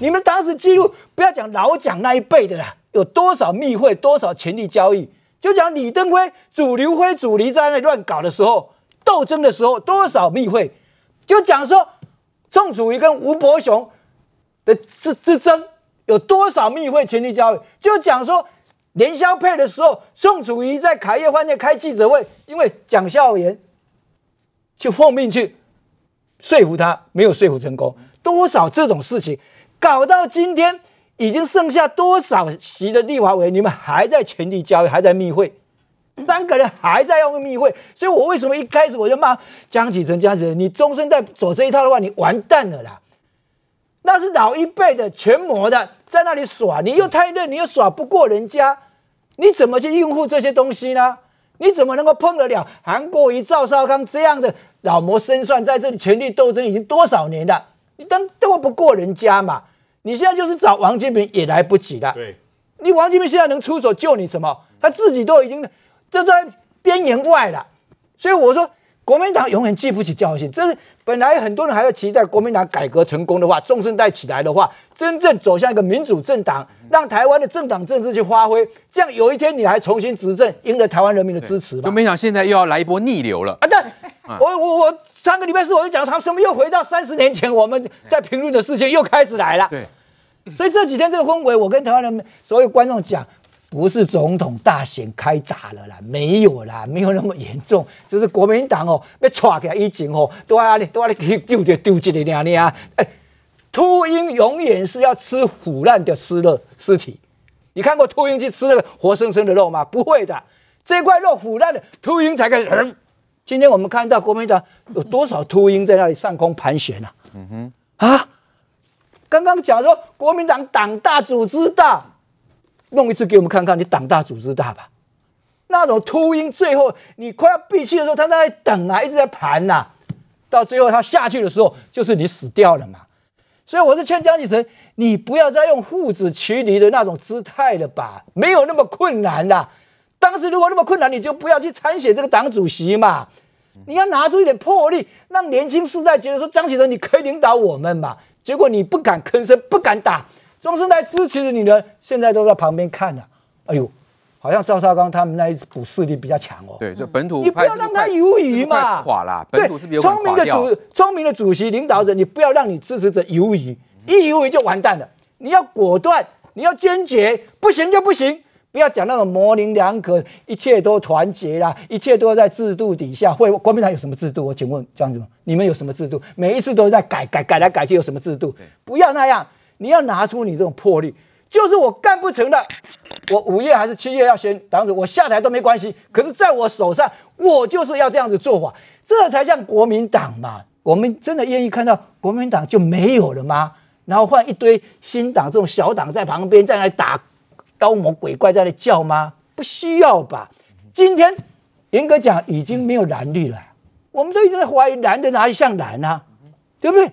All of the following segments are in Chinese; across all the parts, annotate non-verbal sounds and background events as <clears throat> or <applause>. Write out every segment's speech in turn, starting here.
你们当时记录，不要讲老蒋那一辈的啦，有多少密会，多少权力交易，就讲李登辉、主刘辉、主黎在那乱搞的时候，斗争的时候，多少密会，就讲说宋楚瑜跟吴伯雄的之之争，有多少密会、权力交易，就讲说连萧配的时候，宋楚瑜在凯悦饭店开记者会，因为蒋孝严去奉命去说服他，没有说服成功。多少这种事情，搞到今天已经剩下多少席的立法委，你们还在权力交易，还在密会，三个人还在用密会，所以我为什么一开始我就骂江启臣、江启臣，你终身在走这一套的话，你完蛋了啦！那是老一辈的权谋的，在那里耍，你又太嫩，你又耍不过人家，你怎么去应付这些东西呢？你怎么能够碰得了韩国瑜、赵少康这样的老谋深算，在这里权力斗争已经多少年了？你当斗不过人家嘛？你现在就是找王金平也来不及了。对，你王金平现在能出手救你什么？他自己都已经这在边缘外了。所以我说，国民党永远记不起教训。这是本来很多人还在期待国民党改革成功的话，中生代起来的话，真正走向一个民主政党，让台湾的政党政治去发挥，这样有一天你还重新执政，赢得台湾人民的支持吧。就没想现在又要来一波逆流了啊！但我我我。上个礼拜四我就讲，他什么又回到三十年前我们在评论的事情又开始来了。对，所以这几天这个氛围，我跟台湾人所有观众讲，不是总统大选开打了啦，没有啦，没有那么严重，就是国民党哦被抓起来以前哦都要都要丢丢丢丢弃的那样啊。哎，秃鹰永远是要吃腐烂的尸肉尸体，你看过秃鹰去吃那个活生生的肉吗？不会的，这块肉腐烂的秃鹰才开始。呃今天我们看到国民党有多少秃鹰在那里上空盘旋啊？嗯哼，啊，刚刚讲说国民党党大组织大，弄一次给我们看看，你党大组织大吧？那种秃鹰最后你快要闭气的时候，他在那里等啊，一直在盘呐、啊，到最后他下去的时候，就是你死掉了嘛。所以我是劝江启臣，你不要再用父子骑驴的那种姿态了吧，没有那么困难的。当时如果那么困难，你就不要去参选这个党主席嘛。你要拿出一点魄力，让年轻世代觉得说张启臣你可以领导我们嘛。结果你不敢吭声，不敢打，中生代支持的你呢，现在都在旁边看了。哎呦，好像赵少康他们那一股势力比较强哦。对，就本土你不要让他犹豫嘛。垮了，本土是比聪明的主聪明的主席领导者，你不要让你支持者犹豫，一犹豫就完蛋了。你要果断，你要坚决，不行就不行。不要讲那种模棱两可，一切都团结啦，一切都在制度底下。会国民党有什么制度？我请问这样子吗？你们有什么制度？每一次都在改改改来改去，有什么制度？不要那样，你要拿出你这种魄力。就是我干不成了，我五月还是七月要选党主，我下台都没关系。可是在我手上，我就是要这样子做法，这才像国民党嘛。我们真的愿意看到国民党就没有了吗？然后换一堆新党这种小党在旁边在那里打。妖魔鬼怪在那叫吗？不需要吧。今天严格讲已经没有蓝绿了，我们都一直在怀疑蓝的哪里像蓝啊？对不对？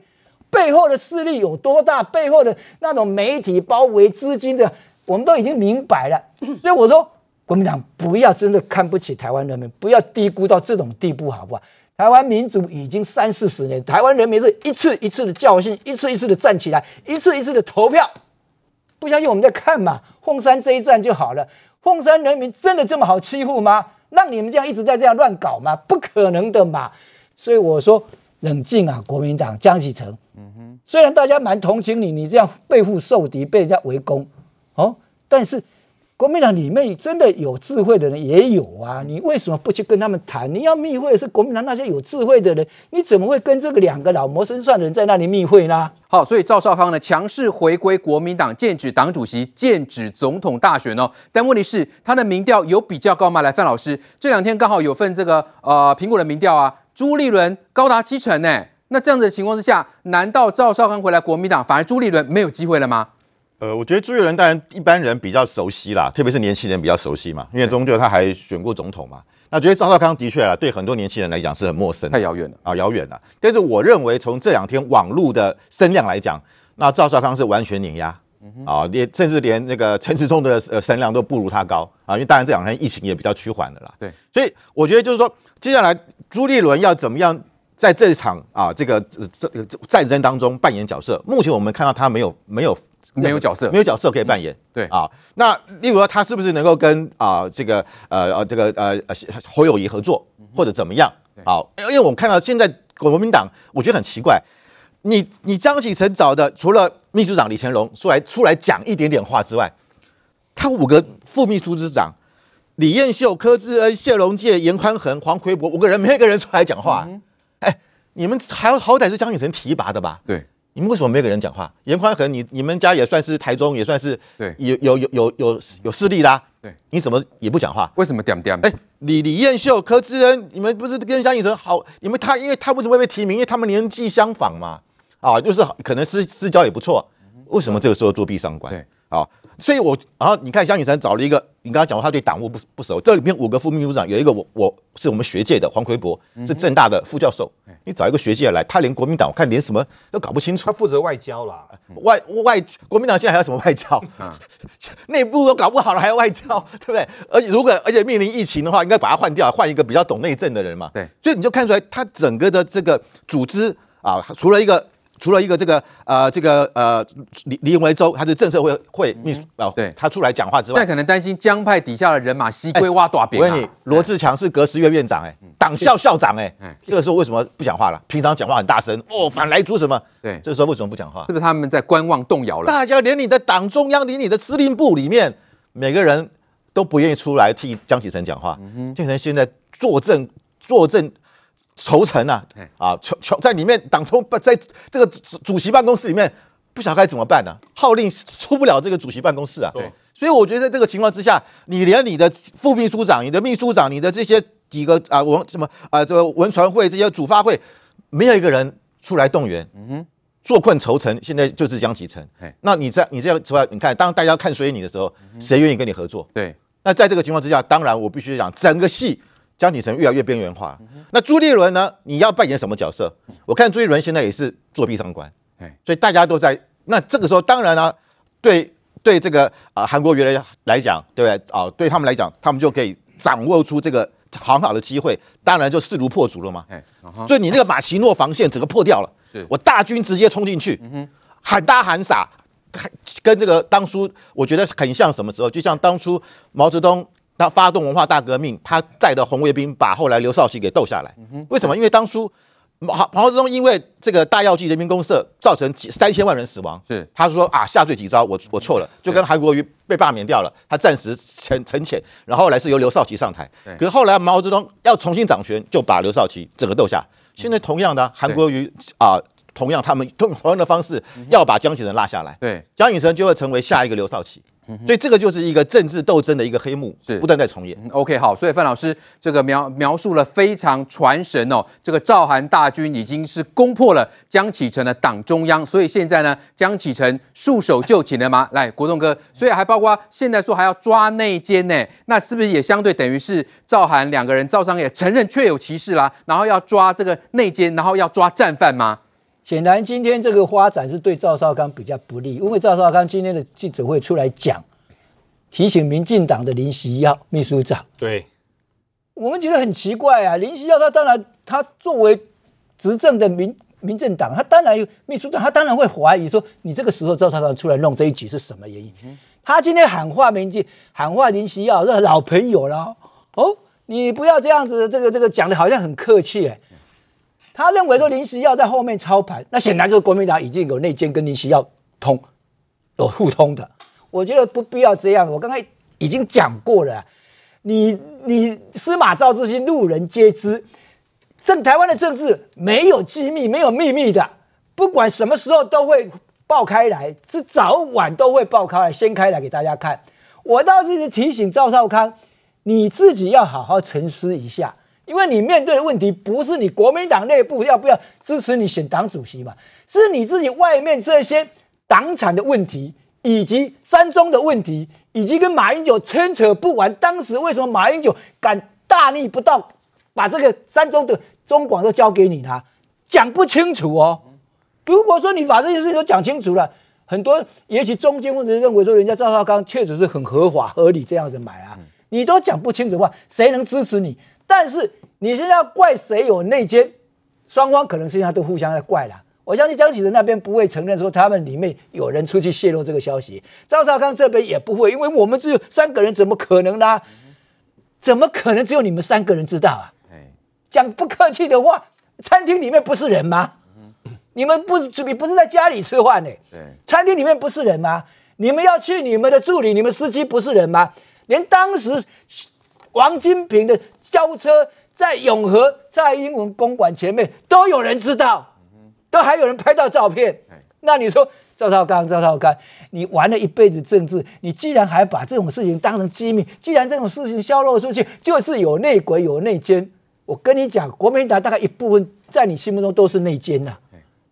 背后的势力有多大？背后的那种媒体包围资金的，我们都已经明白了。所以我说，国民党不要真的看不起台湾人民，不要低估到这种地步，好不好？台湾民主已经三四十年，台湾人民是一次一次的教训，一次一次的站起来，一次一次的投票。不相信我们再看嘛？凤山这一战就好了。凤山人民真的这么好欺负吗？让你们这样一直在这样乱搞吗？不可能的嘛！所以我说冷静啊，国民党江启臣。嗯哼，虽然大家蛮同情你，你这样背负受敌，被人家围攻，哦，但是。国民党里面真的有智慧的人也有啊，你为什么不去跟他们谈？你要密会是国民党那些有智慧的人，你怎么会跟这个两个老谋深算的人在那里密会呢？好，所以赵少康呢强势回归国民党，剑指党主席，剑指总统大选哦。但问题是他的民调有比较高吗？来，范老师，这两天刚好有份这个呃苹果的民调啊，朱立伦高达七成呢。那这样子的情况之下，难道赵少康回来国民党，反而朱立伦没有机会了吗？呃，我觉得朱立伦当然一般人比较熟悉啦，特别是年轻人比较熟悉嘛，因为终究他还选过总统嘛。那觉得赵少康的确啊，对很多年轻人来讲是很陌生，太遥远了啊，遥远了。但是我认为从这两天网络的声量来讲，那赵少康是完全碾压啊，连甚至连那个陈时中的呃声量都不如他高啊。因为当然这两天疫情也比较趋缓了啦。对，所以我觉得就是说，接下来朱立伦要怎么样在这一场啊这个这这战争当中扮演角色。目前我们看到他没有没有没有角色，没有角色可以扮演。嗯、对啊，那例如说他是不是能够跟啊这个呃呃这个呃侯友谊合作或者怎么样？啊，因为我们看到现在国民党，我觉得很奇怪，你你江启臣找的除了秘书长李乾龙出来出来讲一点点话之外，他五个副秘书长。李彦秀、柯志恩、谢龙介、严宽恒、黄奎博五个人，没有一个人出来讲话。哎、欸，你们还好歹是江启臣提拔的吧？对，你们为什么没有个人讲话？严宽恒，你你们家也算是台中，也算是对，有有有有有有势力啦。对，你怎么也不讲话？为什么点点？哎，李李彦秀、柯志恩，你们不是跟江启臣好？你们他因为他为什么会被提名？因为他们年纪相仿嘛。啊，就是可能私私交也不错。为什么这个时候作壁上观？对，啊，所以我然后你看江启臣找了一个。你刚刚讲过，他对党务不不熟。这里面五个副秘书长有一个我我是我们学界的黄奎博，是政大的副教授。你找一个学界来，他连国民党我看连什么都搞不清楚。他负责外交啦，外外国民党现在还有什么外交？内部都搞不好了，还要外交，对不对？而且如果而且面临疫情的话，应该把他换掉，换一个比较懂内政的人嘛。对，所以你就看出来，他整个的这个组织啊，除了一个。除了一个这个呃这个呃李李维洲，他是政策会会秘书啊，对，他出来讲话之外，现在可能担心江派底下的人马西归挖大饼。我问你，罗志强是革实院院长哎，党校校长哎，这个时候为什么不讲话了？平常讲话很大声哦，反来猪什么？对，这个时候为什么不讲话？是不是他们在观望动摇了？大家连你的党中央，连你的司令部里面，每个人都不愿意出来替江启臣讲话。江启臣现在坐镇坐镇。筹诚啊，啊，求求在里面党中不在这个主主席办公室里面，不晓得该怎么办呢、啊？号令出不了这个主席办公室啊，对，所以我觉得在这个情况之下，你连你的副秘书长、你的秘书长、你的这些几个啊文什么啊这个文传会这些主发会，没有一个人出来动员，嗯哼，坐困愁城，现在就是江启臣，那你在你这样出来，你看当大家看衰你的时候，谁愿意跟你合作？对，那在这个情况之下，当然我必须讲整个戏。江启臣越来越边缘化，那朱立伦呢？你要扮演什么角色？我看朱立伦现在也是作壁上观，所以大家都在。那这个时候，当然呢、啊，对对这个啊韩国瑜来来讲，对不对啊？对他们来讲，他们就可以掌握出这个很好的机会，当然就势如破竹了嘛。所以你那个马奇诺防线整个破掉了，我大军直接冲进去，喊打喊杀，跟这个当初我觉得很像什么时候？就像当初毛泽东。他发动文化大革命，他带的红卫兵把后来刘少奇给斗下来。为什么？因为当初毛毛泽东因为这个大药剂人民公社造成几三千万人死亡，是他说啊下罪己招，我我错了，就跟韩国瑜被罢免掉了，他暂时沉沉潜，然后后来是由刘少奇上台。可是后来毛泽东要重新掌权，就把刘少奇整个斗下。现在同样的韩国瑜啊，同样他们用同样的方式要把江启臣拉下来，对，江启臣就会成为下一个刘少奇。所以这个就是一个政治斗争的一个黑幕，是不断在重演。OK，好，所以范老师这个描描述了非常传神哦，这个赵韩大军已经是攻破了江启臣的党中央，所以现在呢，江启臣束手就擒了吗？<laughs> 来，国栋哥，所以还包括现在说还要抓内奸呢，那是不是也相对等于是赵韩两个人，赵商也承认确有其事啦，然后要抓这个内奸，然后要抓战犯吗？显然，今天这个发展是对赵少康比较不利，因为赵少康今天的记者会出来讲，提醒民进党的林夕耀秘书长。对，我们觉得很奇怪啊，林夕耀他当然他作为执政的民民政党，他当然有秘书长，他当然会怀疑说，你这个时候赵少康出来弄这一局是什么原因？嗯、他今天喊话民进，喊话林夕耀，是老朋友了哦，你不要这样子，这个这个讲的好像很客气哎。他认为说林时耀在后面操盘，那显然就是国民党已经有内奸跟林时耀通有互通的。我觉得不必要这样。我刚才已经讲过了，你你司马昭之心，路人皆知。政台湾的政治没有机密，没有秘密的，不管什么时候都会爆开来，是早晚都会爆开来，掀开来给大家看。我倒是提醒赵少康，你自己要好好沉思一下。因为你面对的问题不是你国民党内部要不要支持你选党主席嘛，是你自己外面这些党产的问题，以及三中的问题，以及跟马英九牵扯不完。当时为什么马英九敢大逆不道，把这个三中的中广都交给你呢？讲不清楚哦。如果说你把这些事情都讲清楚了，很多也许中间或者认为说人家赵少康确实是很合法合理这样子买啊，你都讲不清楚的话，谁能支持你？但是你现在要怪谁有内奸？双方可能现在都互相在怪了。我相信江启臣那边不会承认说他们里面有人出去泄露这个消息，赵少康这边也不会，因为我们只有三个人，怎么可能呢？怎么可能只有你们三个人知道啊？讲不客气的话，餐厅里面不是人吗？你们不是你不是在家里吃饭呢？餐厅里面不是人吗？你们要去你们的助理，你们司机不是人吗？连当时王金平的轿车在永和蔡英文公馆前面都有人知道，都还有人拍到照片。那你说赵少康，赵少康，你玩了一辈子政治，你既然还把这种事情当成机密，既然这种事情销露出去，就是有内鬼有内奸。我跟你讲，国民党大概一部分在你心目中都是内奸呐，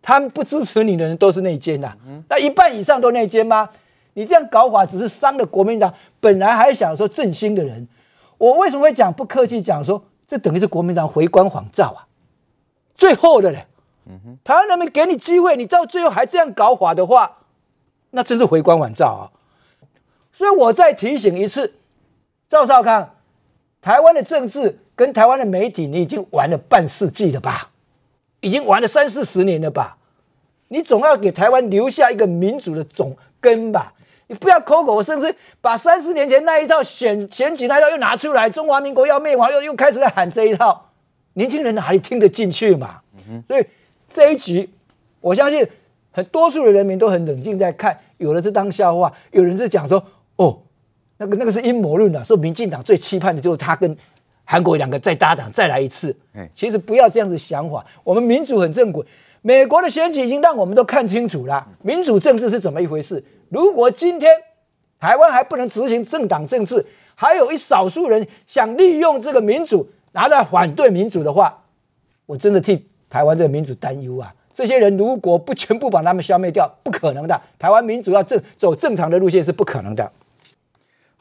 他们不支持你的人都是内奸呐。那一半以上都内奸吗？你这样搞法只是伤了国民党本来还想说振兴的人。我为什么会讲不客气讲说，这等于是国民党回光返照啊？最后的嘞，台湾人民给你机会，你到最后还这样搞法的话，那真是回光返照啊！所以我再提醒一次，赵少康，台湾的政治跟台湾的媒体，你已经玩了半世纪了吧？已经玩了三四十年了吧？你总要给台湾留下一个民主的种根吧？你不要口口声声把三十年前那一套选选举那一套又拿出来，中华民国要灭亡，又又开始在喊这一套，年轻人哪里听得进去嘛？所以这一局，我相信很多数的人民都很冷静在看，有的是当笑话，有人是讲说，哦，那个那个是阴谋论啊，说民进党最期盼的就是他跟韩国两个再搭档再来一次。其实不要这样子想法，我们民主很正轨，美国的选举已经让我们都看清楚了，民主政治是怎么一回事。如果今天台湾还不能执行政党政治，还有一少数人想利用这个民主拿来反对民主的话，我真的替台湾这个民主担忧啊！这些人如果不全部把他们消灭掉，不可能的。台湾民主要正走正常的路线是不可能的。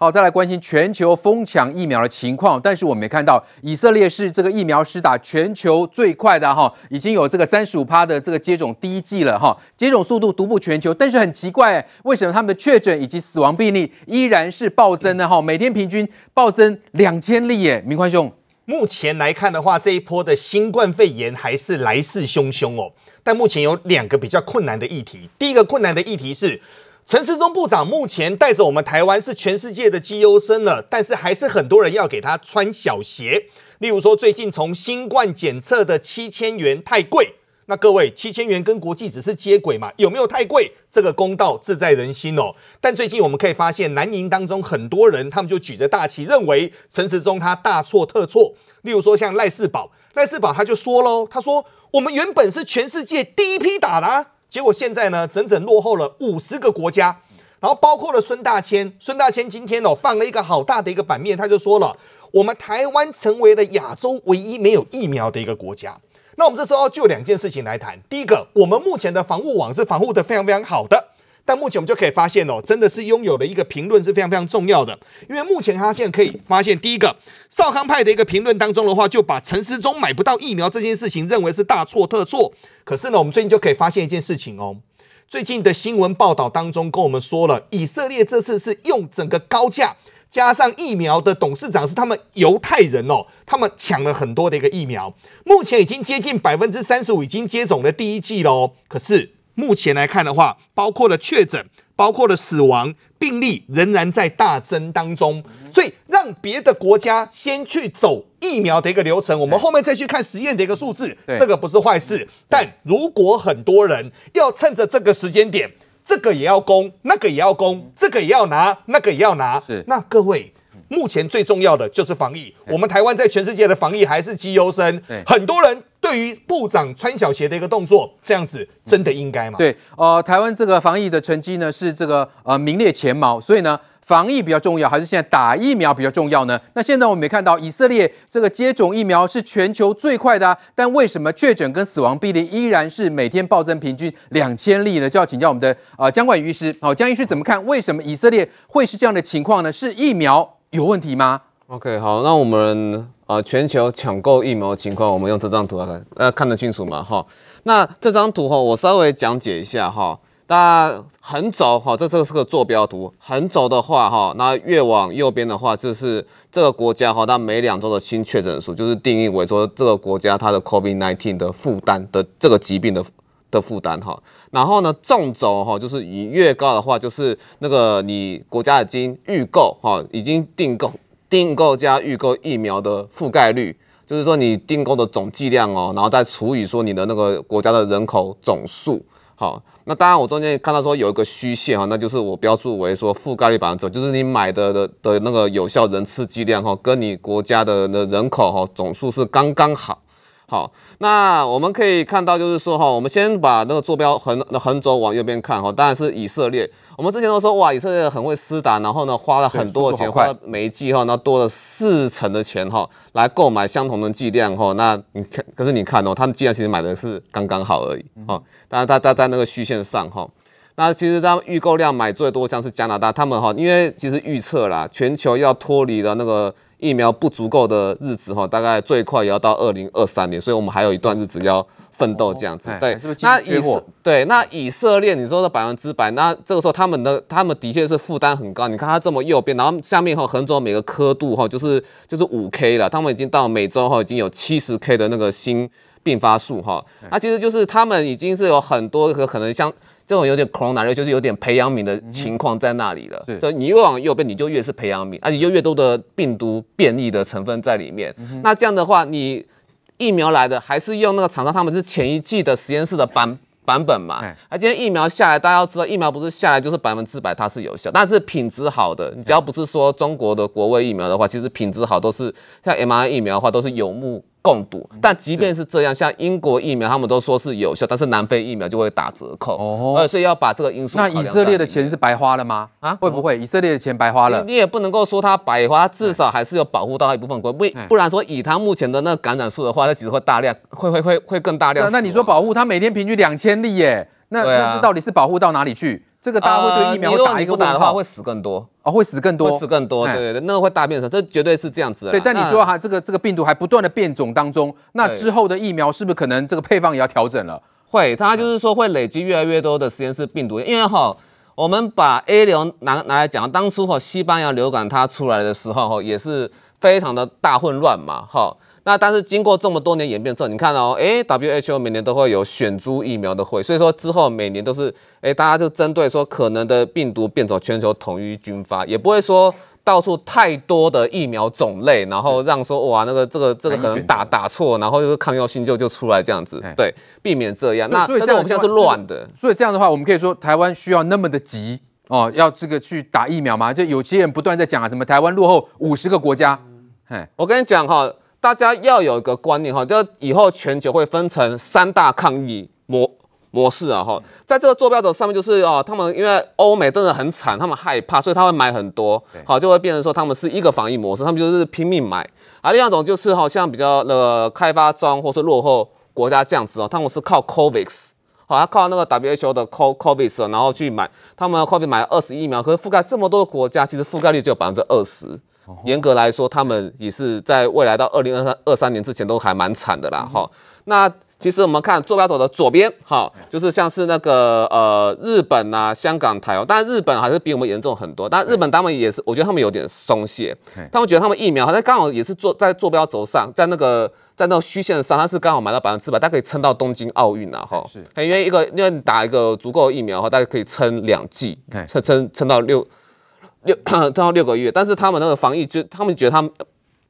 好，再来关心全球疯抢疫苗的情况。但是我们看到以色列是这个疫苗施打全球最快的哈，已经有这个三十五趴的这个接种第一剂了哈，接种速度独步全球。但是很奇怪，为什么他们的确诊以及死亡病例依然是暴增呢？哈，每天平均暴增两千例耶。明宽兄，目前来看的话，这一波的新冠肺炎还是来势汹汹哦。但目前有两个比较困难的议题，第一个困难的议题是。陈时中部长目前带着我们台湾是全世界的绩优生了，但是还是很多人要给他穿小鞋。例如说，最近从新冠检测的七千元太贵，那各位七千元跟国际只是接轨嘛，有没有太贵？这个公道自在人心哦。但最近我们可以发现，南营当中很多人他们就举着大旗，认为陈时中他大错特错。例如说像赖世宝，赖世宝他就说喽，他说我们原本是全世界第一批打的啊。结果现在呢，整整落后了五十个国家，然后包括了孙大千。孙大千今天哦放了一个好大的一个版面，他就说了，我们台湾成为了亚洲唯一没有疫苗的一个国家。那我们这时候就两件事情来谈。第一个，我们目前的防护网是防护的非常非常好的。但目前我们就可以发现哦，真的是拥有了一个评论是非常非常重要的，因为目前他现在可以发现，第一个少康派的一个评论当中的话，就把陈时中买不到疫苗这件事情认为是大错特错。可是呢，我们最近就可以发现一件事情哦，最近的新闻报道当中跟我们说了，以色列这次是用整个高价加上疫苗的董事长是他们犹太人哦，他们抢了很多的一个疫苗，目前已经接近百分之三十五已经接种了第一剂喽，可是。目前来看的话，包括了确诊，包括了死亡病例，仍然在大增当中。所以，让别的国家先去走疫苗的一个流程，我们后面再去看实验的一个数字，这个不是坏事。但如果很多人要趁着这个时间点，这个也要攻，那个也要攻，这个也要拿，那个也要拿，那各位。目前最重要的就是防疫。我们台湾在全世界的防疫还是绩优生。很多人对于部长穿小鞋的一个动作，这样子真的应该吗？对，呃，台湾这个防疫的成绩呢是这个呃名列前茅，所以呢防疫比较重要，还是现在打疫苗比较重要呢？那现在我们也看到以色列这个接种疫苗是全球最快的啊，但为什么确诊跟死亡病例依然是每天暴增，平均两千例呢？就要请教我们的呃姜冠宇医师。好，姜医师怎么看？为什么以色列会是这样的情况呢？是疫苗？有问题吗？OK，好，那我们啊、呃，全球抢购疫苗情况，我们用这张图来看，大家看得清楚吗？哈，那这张图哈，我稍微讲解一下哈。那横轴哈，这这个是个坐标图。横轴的话哈，那越往右边的话，就是这个国家哈，它每两周的新确诊数，就是定义为说这个国家它的 COVID-19 的负担的这个疾病的的负担哈。然后呢，纵轴哈，就是以越高的话，就是那个你国家已经预购哈，已经订购订购加预购疫苗的覆盖率，就是说你订购的总剂量哦，然后再除以说你的那个国家的人口总数。好，那当然我中间看到说有一个虚线哈，那就是我标注为说覆盖率百分之，就是你买的的的那个有效人次剂量哈，跟你国家的的人口哈总数是刚刚好。好，那我们可以看到，就是说哈，我们先把那个坐标横横轴往右边看哈，当然是以色列。我们之前都说哇，以色列很会施打，然后呢花了很多的钱，花了每一季哈，那多了四成的钱哈，来购买相同的剂量哈。那你看，可是你看哦，他们剂量其实买的是刚刚好而已哈。当然，他他在那个虚线上哈，那其实他们预购量买最多像是加拿大，他们哈，因为其实预测啦，全球要脱离了那个。疫苗不足够的日子哈，大概最快也要到二零二三年，所以我们还有一段日子要奋斗这样子。对，那以色对那以色列，你说的百分之百，那这个时候他们的他们的确是负担很高。你看它这么右边，然后下面哈横轴每个刻度哈就是就是五 K 了，他们已经到每周哈已经有七十 K 的那个新并发数哈，那其实就是他们已经是有很多个可能像。这种有点 corona 就是有点培养皿的情况在那里了。对，你越往右边，你就越是培养皿，而且就越多的病毒变异的成分在里面。那这样的话，你疫苗来的还是用那个厂商他们是前一季的实验室的版版本嘛？而今天疫苗下来，大家要知道，疫苗不是下来就是百分之百它是有效，但是品质好的，你只要不是说中国的国卫疫苗的话，其实品质好都是像 mRNA 疫苗的话都是有目共睹，但即便是这样，像英国疫苗，他们都说是有效，但是南非疫苗就会打折扣哦，所以要把这个因素。那以色列的钱是白花了吗？啊，会不会以色列的钱白花了？你也不能够说它白花，至少还是有保护到一部分国，不不然说以它目前的那个感染数的话，它其实会大量，会会会会更大量。那你说保护它每天平均两千例耶？那那这到底是保护到哪里去？这个大家会对疫苗打一个问号。打的话会死更多哦，会死更多，会死更多。对对对，那个会大变成，这绝对是这样子的。对，但你说哈，这个这个病毒还不断的变种当中，那之后的疫苗是不是可能这个配方也要调整了？会，它就是说会累积越来越多的实验室病毒，因为哈，我们把 A 流拿拿来讲，当初哈西班牙流感它出来的时候哈，也是非常的大混乱嘛，哈。那但是经过这么多年演变之后，你看哦，诶，WHO 每年都会有选株疫苗的会，所以说之后每年都是，诶，大家就针对说可能的病毒变种，全球统一均发，也不会说到处太多的疫苗种类，然后让说哇那个这个这个可能打打错，然后就是抗药性就就出来这样子，对，避免这样。那所以这种现在是乱的，所以这样的话，我们可以说台湾需要那么的急哦，要这个去打疫苗吗？就有些人不断在讲啊，什么台湾落后五十个国家，嘿，我跟你讲哈。大家要有一个观念哈，就以后全球会分成三大抗疫模模式啊哈，在这个坐标轴上面就是哦，他们因为欧美真的很惨，他们害怕，所以他会买很多，好就会变成说他们是一个防疫模式，他们就是拼命买，而另外一种就是好像比较那个开发中或是落后国家这样子哦，他们是靠 COVAX，好，他靠那个 WHO 的 COVID，然后去买，他们 COVID 买了二十疫苗，可是覆盖这么多的国家，其实覆盖率只有百分之二十。严格来说，他们也是在未来到二零二三二三年之前都还蛮惨的啦，哈、嗯。那其实我们看坐标轴的左边，哈，就是像是那个呃日本啊、香港、台湾，但日本还是比我们严重很多。但日本他们也是，我觉得他们有点松懈，他们觉得他们疫苗好像刚好也是坐在坐标轴上，在那个在那个虚线上，它是刚好买到百分之百，大概可以撑到东京奥运了，哈。是，因为一个因为你打一个足够的疫苗的话，大概可以撑两季，撑撑撑到六。六 <clears throat> 到六个月，但是他们那个防疫就他们觉得他们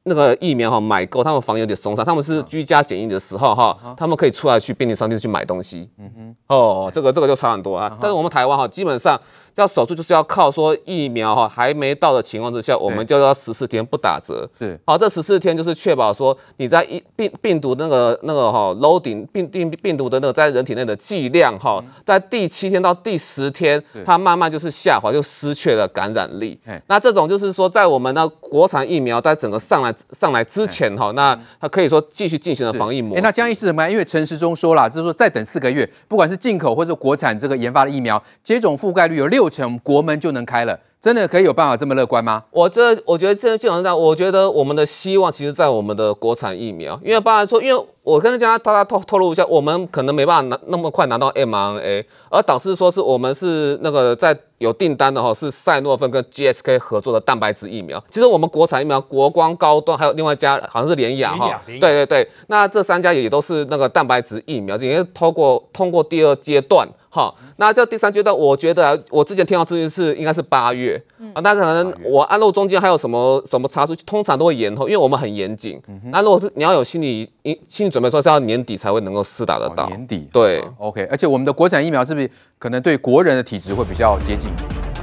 那个疫苗哈买够，他们防疫有点松散。他们是居家检疫的时候哈，他们可以出来去便利商店去买东西。嗯哼，哦，这个这个就差很多啊。但是我们台湾哈，基本上。要守住，就是要靠说疫苗哈还没到的情况之下，我们就要十四天不打折。是，好，这十四天就是确保说你在一病病毒那个那个哈 loading 病病病毒的那个在人体内的剂量哈，在第七天到第十天，它慢慢就是下滑，就失去了感染力。那这种就是说，在我们的国产疫苗在整个上来上来之前哈，那它可以说继续进行了防疫模式。那江医师怎么样？因为陈时中说了，就是说再等四个月，不管是进口或者国产这个研发的疫苗，接种覆盖率有六。六成国门就能开了，真的可以有办法这么乐观吗？我这我觉得这基本上，我觉得我们的希望其实在我们的国产疫苗，因为包含说，因为我跟大家大家透透露一下，我们可能没办法拿那么快拿到 mRNA，而导致说是我们是那个在有订单的哈，是赛诺芬跟 GSK 合作的蛋白质疫苗。其实我们国产疫苗，国光高端还有另外一家好像是联亚哈，对对对，那这三家也都是那个蛋白质疫苗，也是通过通过第二阶段。好，那这第三阶段，我觉得我之前听到这件事应该是八月，嗯、啊，那可能我安陆中间还有什么什么查出，通常都会延后，因为我们很严谨。嗯、哼那如果是你要有心理心理准备，说是要年底才会能够试打得到。哦、年底，对、哦、，OK。而且我们的国产疫苗是不是可能对国人的体质会比较接近？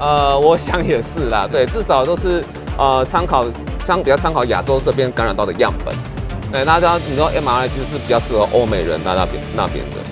呃，我想也是啦，对，至少都是呃参考参比较参考亚洲这边感染到的样本。对，那这样你说 mRNA 其实是比较适合欧美人那那边那边的。